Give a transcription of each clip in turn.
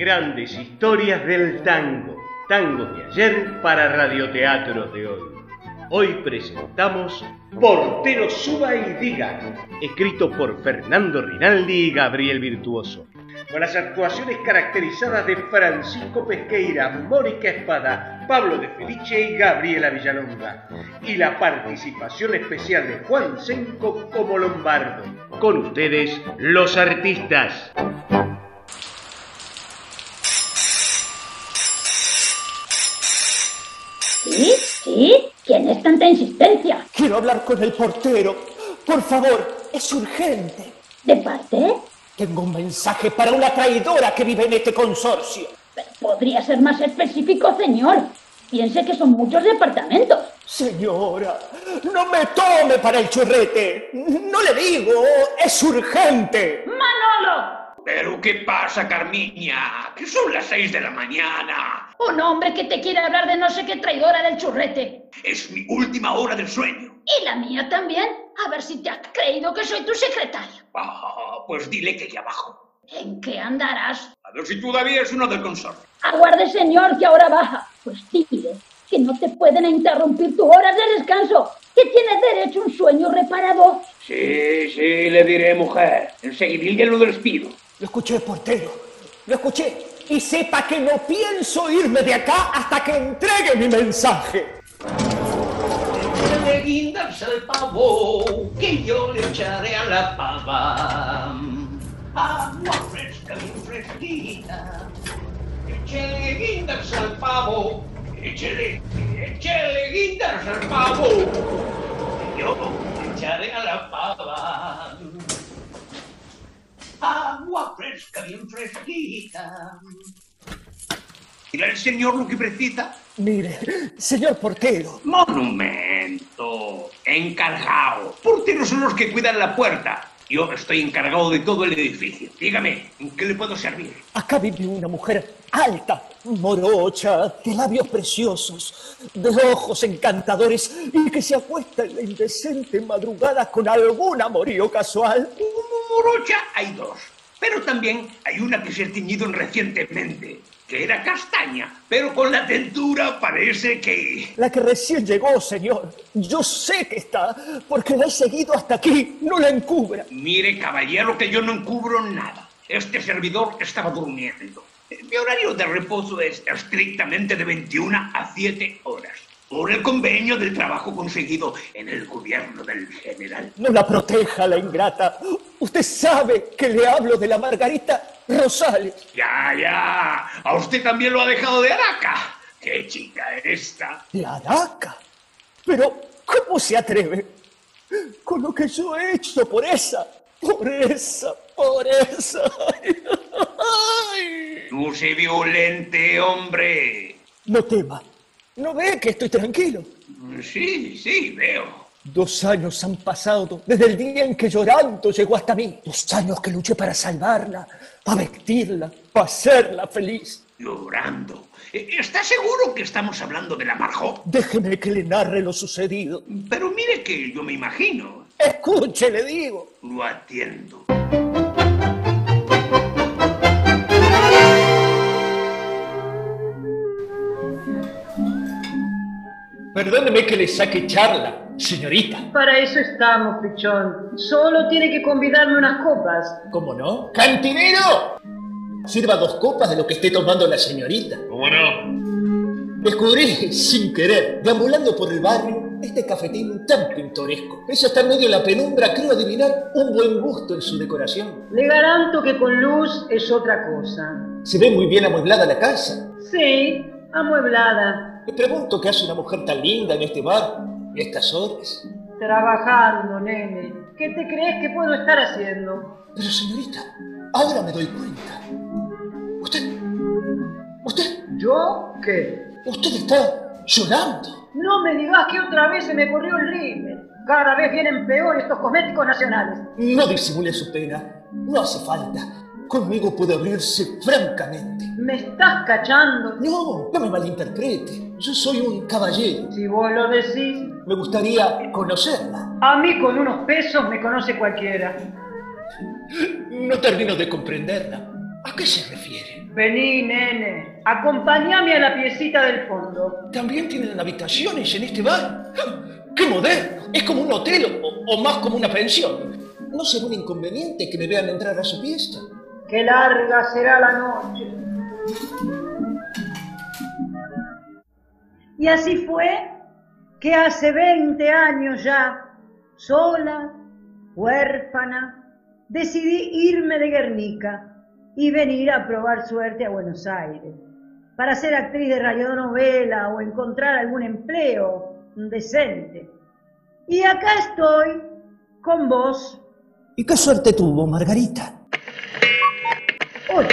Grandes historias del tango. Tangos de ayer para radioteatros de hoy. Hoy presentamos Portero Suba y Diga, escrito por Fernando Rinaldi y Gabriel Virtuoso, con las actuaciones caracterizadas de Francisco Pesqueira, Mónica Espada, Pablo de Felice y Gabriela Villalonga, y la participación especial de Juan Senco como Lombardo. Con ustedes, los artistas. ¿Sí? ¿Sí? ¿Quién es tanta insistencia? Quiero hablar con el portero. Por favor, es urgente. ¿De parte? Tengo un mensaje para una traidora que vive en este consorcio. ¿Podría ser más específico, señor? Piense que son muchos departamentos. Señora, no me tome para el churrete. No le digo, es urgente. ¡Manolo! ¿Pero qué pasa, Carmiña? Que son las seis de la mañana. Un hombre que te quiere hablar de no sé qué traidora del churrete. Es mi última hora del sueño. Y la mía también. A ver si te has creído que soy tu secretaria. Ah, pues dile que ya bajo. ¿En qué andarás? A ver si todavía es uno del consorcio. Aguarde, señor, que ahora baja. Pues dile que no te pueden interrumpir tus horas de descanso, que tienes derecho a un sueño reparado. Sí, sí, le diré, mujer. Enseguida lo despido. Lo escuché, portero. Lo escuché. Y sepa que no pienso irme de acá hasta que entregue mi mensaje. Échale guindas al pavo, que yo le echaré a la pava. Agua fresca, bien fresquita. Échale guindas al pavo, échale, échale guindas al pavo. que Yo le echaré a la pava. Agua fresca, bien fresquita. ¿Dirá el señor lo que precisa? Mire, señor portero. Monumento. Encargado. Porteros son los que cuidan la puerta. Yo estoy encargado de todo el edificio. Dígame, ¿en qué le puedo servir? Acá vive una mujer alta, morocha, de labios preciosos, de ojos encantadores y que se acuesta en la indecente madrugada con algún amorío casual. Morocha hay dos, pero también hay una que se ha teñido recientemente, que era castaña, pero con la tentura parece que... La que recién llegó, señor. Yo sé que está, porque la he seguido hasta aquí. No la encubra. Mire, caballero, que yo no encubro nada. Este servidor estaba durmiendo. Mi horario de reposo es estrictamente de 21 a 7 horas. Por el convenio del trabajo conseguido en el gobierno del general. No la proteja, la ingrata. Usted sabe que le hablo de la Margarita Rosales. Ya, ya. A usted también lo ha dejado de Araca. ¡Qué chica esta! ¿De Araca? Pero, ¿cómo se atreve? Con lo que yo he hecho por esa, por esa, por esa. Ay. No se violente, hombre. No tema. ¿No ve que estoy tranquilo? Sí, sí, veo. Dos años han pasado desde el día en que llorando llegó hasta mí. Dos años que luché para salvarla, para vestirla, para hacerla feliz. Llorando. Eh, ¿Está seguro que estamos hablando de la Marjó? Déjeme que le narre lo sucedido. Pero mire que yo me imagino. Escuche, le digo. Lo atiendo. Perdóneme que le saque charla, señorita. Para eso estamos, pichón. Solo tiene que convidarme unas copas. ¿Cómo no? ¡Cantinero! Sirva dos copas de lo que esté tomando la señorita. ¿Cómo no? Descubrí, sin querer, deambulando por el barrio, este cafetín tan pintoresco. Eso está en medio de la penumbra, creo adivinar un buen gusto en su decoración. Le garanto que con luz es otra cosa. Se ve muy bien amueblada la casa. Sí, amueblada. Me pregunto qué hace una mujer tan linda en este bar, en estas horas. Trabajando, nene. ¿Qué te crees que puedo estar haciendo? Pero señorita, ahora me doy cuenta. Usted... ¿Usted? ¿Yo qué? Usted está llorando. No me digas que otra vez se me corrió el rímel. Cada vez vienen peor estos cosméticos nacionales. No disimule su pena. No hace falta. Conmigo puede abrirse francamente. ¿Me estás cachando? No, no me malinterprete. Yo soy un caballero. Si vos lo decís. Me gustaría conocerla. A mí con unos pesos me conoce cualquiera. No termino de comprenderla. ¿A qué se refiere? Vení, nene. Acompáñame a la piecita del fondo. ¿También tienen habitaciones en este bar? ¡Qué moderno! Es como un hotel o, o más como una pensión. ¿No será un inconveniente que me vean entrar a su fiesta? Qué larga será la noche. Y así fue que hace 20 años ya, sola, huérfana, decidí irme de Guernica y venir a probar suerte a Buenos Aires para ser actriz de radionovela o encontrar algún empleo decente. Y acá estoy con vos. ¿Y qué suerte tuvo, Margarita? Uy,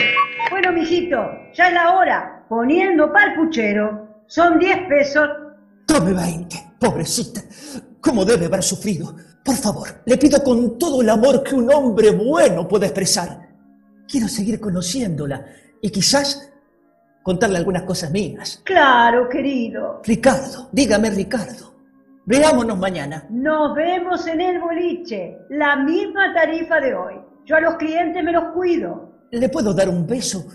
bueno, mijito, ya es la hora. Poniendo pa'l puchero, son 10 pesos. Tome 20, pobrecita. ¿Cómo debe haber sufrido? Por favor, le pido con todo el amor que un hombre bueno puede expresar. Quiero seguir conociéndola y quizás contarle algunas cosas mías. Claro, querido. Ricardo, dígame Ricardo. Veámonos mañana. Nos vemos en el boliche. La misma tarifa de hoy. Yo a los clientes me los cuido. ¿Le puedo dar un beso?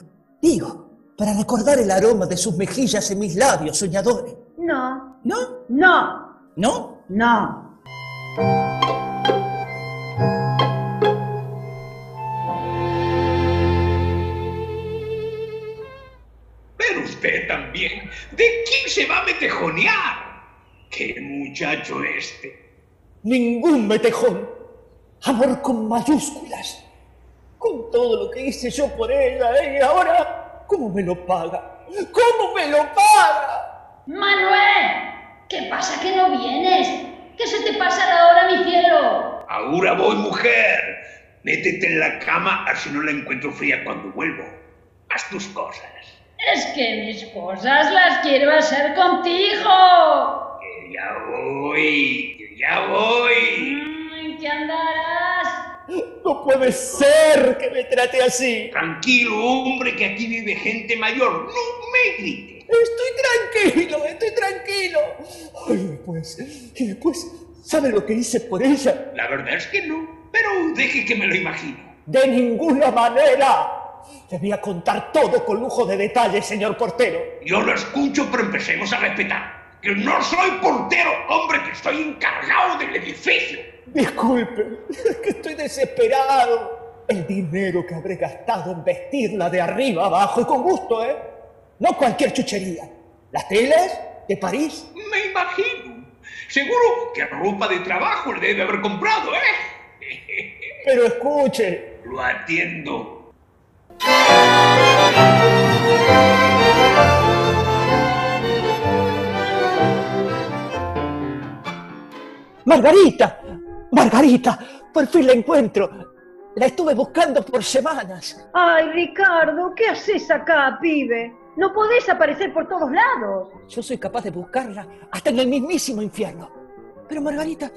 Digo, para recordar el aroma de sus mejillas en mis labios soñadores. No, ¿No? no, ¿No? no. Pero usted también, ¿de quién se va a metejonear? ¡Qué muchacho este! Ningún metejón. Amor con mayúsculas. Con todo lo que hice yo por ella, ¿eh? y ahora, ¿cómo me lo paga? ¿Cómo me lo paga? Manuel, ¿qué pasa que no vienes? ¿Qué se te pasará ahora, mi cielo? Ahora voy, mujer. Métete en la cama, así no la encuentro fría cuando vuelvo. Haz tus cosas. Es que mis cosas las quiero hacer contigo. Que ya voy, que ya voy. Mm, ¿En qué andarás? No puede ser que me trate así. Tranquilo, hombre, que aquí vive gente mayor. No me grite. Estoy tranquilo, estoy tranquilo. Ay, después, y después, ¿sabe lo que hice por ella? La verdad es que no, pero deje que me lo imagino. De ninguna manera. Le voy a contar todo con lujo de detalles, señor portero. Yo lo escucho, pero empecemos a respetar. Que no soy portero, hombre, que estoy encargado del edificio. Disculpe, es que estoy desesperado. El dinero que habré gastado en vestirla de arriba abajo y con gusto, ¿eh? No cualquier chuchería. Las telas de París. Me imagino. Seguro que ropa de trabajo le debe haber comprado, ¿eh? Pero escuche, Lo atiendo. Margarita, Margarita, por fin la encuentro. La estuve buscando por semanas. Ay, Ricardo, ¿qué haces acá, pibe? No podés aparecer por todos lados. Yo soy capaz de buscarla hasta en el mismísimo infierno. Pero Margarita,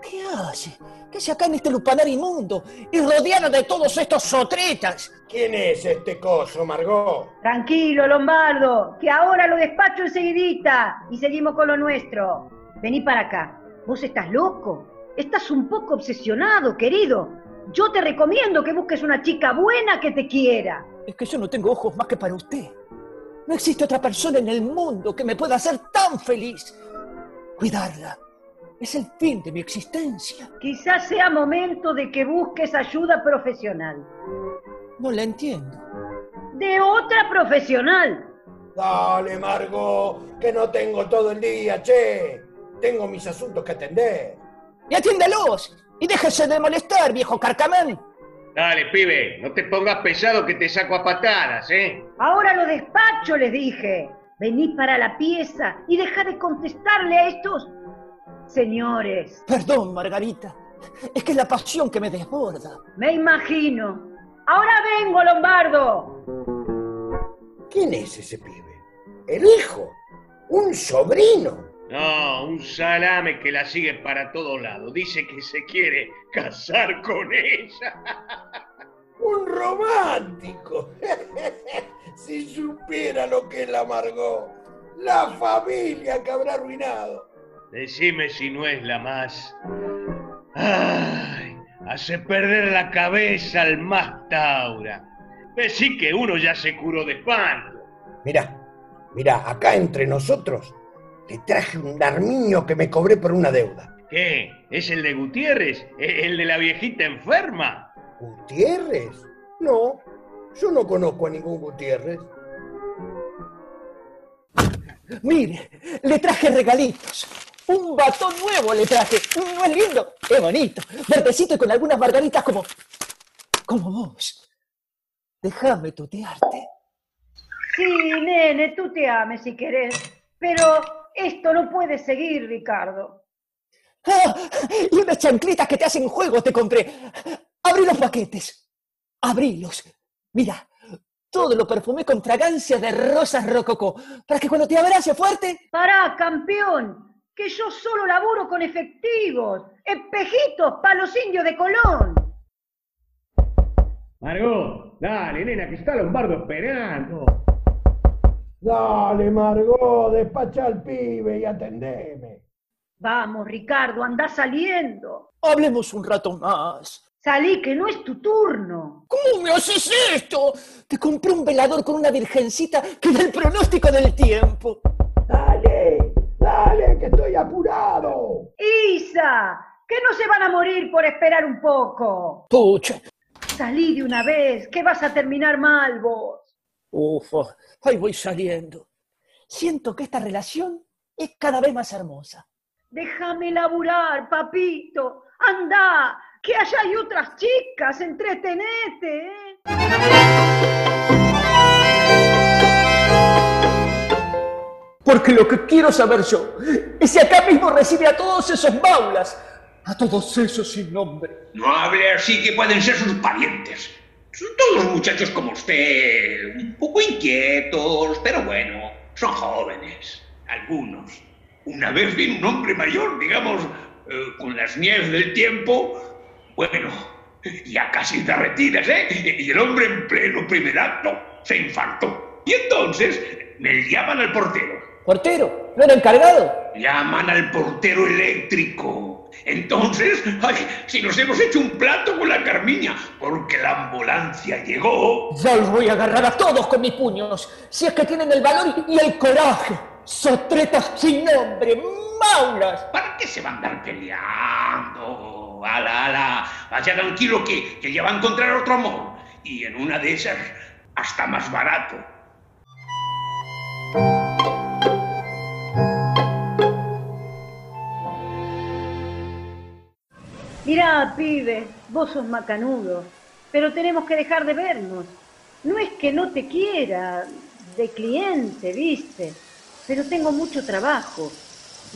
¿qué hace? ¿Qué hace acá en este lupanar inmundo y rodeada de todos estos sotretas? ¿Quién es este coso, Margot? Tranquilo, Lombardo, que ahora lo despacho enseguidita y seguimos con lo nuestro. Vení para acá. ¿Vos estás loco? Estás un poco obsesionado, querido. Yo te recomiendo que busques una chica buena que te quiera. Es que yo no tengo ojos más que para usted. No existe otra persona en el mundo que me pueda hacer tan feliz. Cuidarla es el fin de mi existencia. Quizás sea momento de que busques ayuda profesional. No la entiendo. De otra profesional. Dale, Margot, que no tengo todo el día, che. Tengo mis asuntos que atender. Y atiéndalos. Y déjese de molestar, viejo carcamán. Dale, pibe, no te pongas pesado que te saco a patadas, ¿eh? Ahora lo despacho, les dije. Vení para la pieza y deja de contestarle a estos señores. Perdón, Margarita. Es que es la pasión que me desborda. Me imagino. Ahora vengo, Lombardo. ¿Quién es ese pibe? ¿El hijo? ¿Un sobrino? No, un salame que la sigue para todos lados. Dice que se quiere casar con ella. ¡Un romántico! si supiera lo que es la Margot, la familia que habrá arruinado. Decime si no es la más. Ay, hace perder la cabeza al más Taura. Decí que uno ya se curó de espanto. Mira, mira, acá entre nosotros te traje un armiño que me cobré por una deuda. ¿Qué? ¿Es el de Gutiérrez? ¿E- ¿El de la viejita enferma? ¿Gutiérrez? No, yo no conozco a ningún Gutiérrez. Mire, le traje regalitos. Un batón nuevo le traje. ¿No es lindo? Qué bonito. Verdecito y con algunas margaritas como... como vos. Déjame tutearte. Sí, nene, tú te ames si querés. Pero esto no puede seguir, Ricardo. ¡Ah! Y unas chanclitas que te hacen juego te compré. Abrí los paquetes. Abrilos. Mira, todo lo perfumé con fragancia de rosas rococó, para que cuando te abrace fuerte... Pará, campeón, que yo solo laburo con efectivos, espejitos para los indios de Colón. Margot, dale, nena, que está Lombardo esperando. Dale, Margot, despacha al pibe y atendeme. Vamos, Ricardo, anda saliendo. Hablemos un rato más. Salí, que no es tu turno. ¿Cómo me haces esto? Te compré un velador con una virgencita que da el pronóstico del tiempo. Dale, dale, que estoy apurado. Isa, que no se van a morir por esperar un poco. Pucha. Salí de una vez, que vas a terminar mal vos. Ufa, ahí voy saliendo. Siento que esta relación es cada vez más hermosa. Déjame laburar, papito. Anda, que allá hay otras chicas, entretenete. ¿eh? Porque lo que quiero saber yo es si acá mismo recibe a todos esos maulas, a todos esos sin nombre. No hable así que pueden ser sus parientes. Son todos muchachos como usted, un poco inquietos, pero bueno, son jóvenes, algunos. Una vez vi un hombre mayor, digamos, eh, con las nieves del tiempo, bueno, ya casi derretidas, ¿eh? Y el hombre en pleno primer acto se infartó. Y entonces me llaman al portero. Portero, ¿no era encargado? Llaman al portero eléctrico. Entonces, ay, si nos hemos hecho un plato con la Carmiña, porque la ambulancia llegó. Ya los voy a agarrar a todos con mis puños, si es que tienen el valor y el coraje. Sotretas sin nombre, maulas. ¿Para qué se van a andar peleando? Ala, ala, vaya tranquilo que, que ya va a encontrar otro amor. Y en una de esas, hasta más barato. Mirá, pibe, vos sos macanudo, pero tenemos que dejar de vernos. No es que no te quiera de cliente, viste, pero tengo mucho trabajo.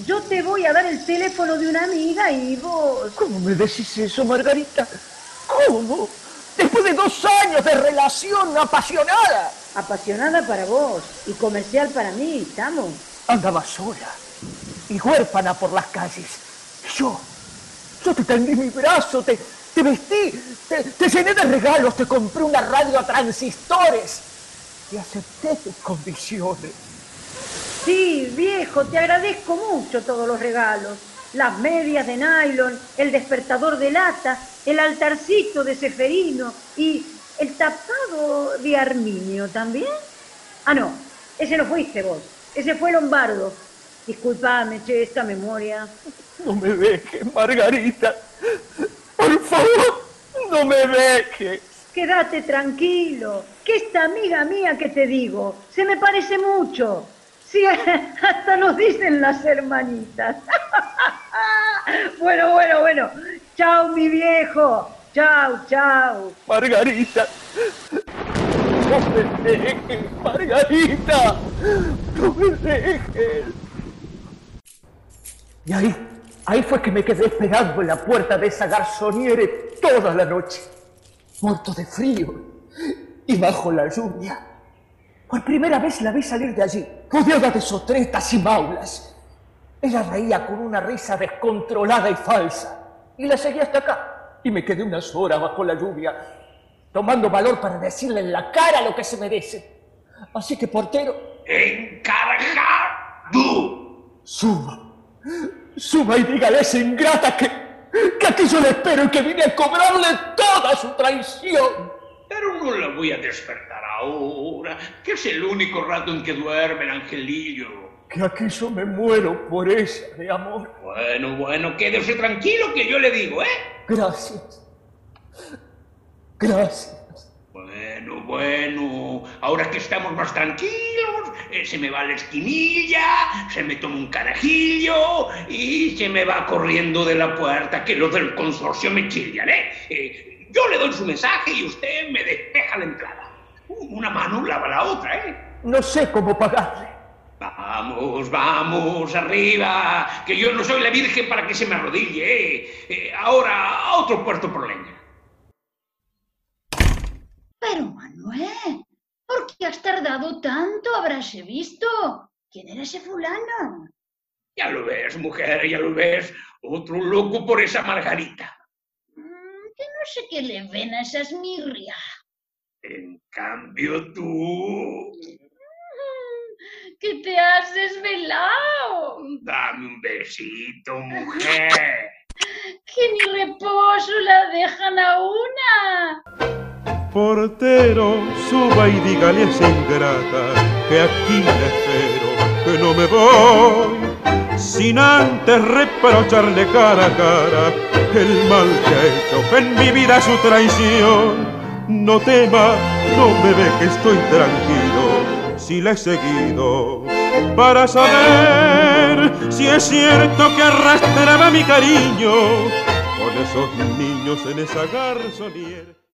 Yo te voy a dar el teléfono de una amiga y vos... ¿Cómo me decís eso, Margarita? ¿Cómo? Después de dos años de relación apasionada. Apasionada para vos y comercial para mí, ¿estamos? Andaba sola y huérfana por las calles. Yo, yo te tendí mi brazo, te, te vestí, te, te llené de regalos, te compré una radio a transistores y acepté tus condiciones. Sí, viejo, te agradezco mucho todos los regalos. Las medias de nylon, el despertador de lata, el altarcito de ceferino y el tapado de arminio también. Ah, no, ese no fuiste vos, ese fue Lombardo. Disculpame, che, esta memoria. No me dejes, Margarita. Por favor, no me dejes. Quédate tranquilo, que esta amiga mía que te digo, se me parece mucho. Sí, hasta nos dicen las hermanitas. Bueno, bueno, bueno. Chao, mi viejo. Chao, chao. Margarita. No me dejes, Margarita. No me dejes. Y ahí, ahí fue que me quedé esperando en la puerta de esa garzoniere toda la noche, muerto de frío y bajo la lluvia. Por primera vez la vi salir de allí, rodeada de sotretas y maulas. Ella reía con una risa descontrolada y falsa, y la seguí hasta acá, y me quedé unas horas bajo la lluvia, tomando valor para decirle en la cara lo que se merece. Así que, portero, ¡Encargado! suba, suba y dígale a esa ingrata que, que aquí yo le espero y que vine a cobrarle toda su traición. Pero no la voy a despertar ahora, que es el único rato en que duerme el angelillo. Que aquí yo me muero por ella de amor. Bueno, bueno, quédese tranquilo que yo le digo, ¿eh? Gracias. Gracias. Bueno, bueno, ahora que estamos más tranquilos, eh, se me va la esquinilla, se me toma un carajillo y se me va corriendo de la puerta, que los del consorcio me chillan, ¿eh? Eh, Yo le doy su mensaje y usted me despeja la entrada. Una mano lava la otra, ¿eh? No sé cómo pagarle. Vamos, vamos, arriba, que yo no soy la Virgen para que se me arrodille, ¿eh? Eh, ahora, a otro puerto por leña. Pero Manuel, ¿por qué has tardado tanto? Habráse visto. ¿Quién era ese fulano? Ya lo ves, mujer, ya lo ves. Otro loco por esa Margarita. Mm, que no sé qué le ven a esas mirrias. En cambio tú... Mm, Que te has desvelado. Dame un besito, mujer. Que ni reposo la dejan a una. Portero, suba y dígale a esa ingrata que aquí la espero, que no me voy, sin antes reprocharle cara a cara el mal que ha hecho en mi vida su traición. No tema, no me ve que estoy tranquilo, si la he seguido para saber si es cierto que arrastraba mi cariño con esos niños en esa garzoniera.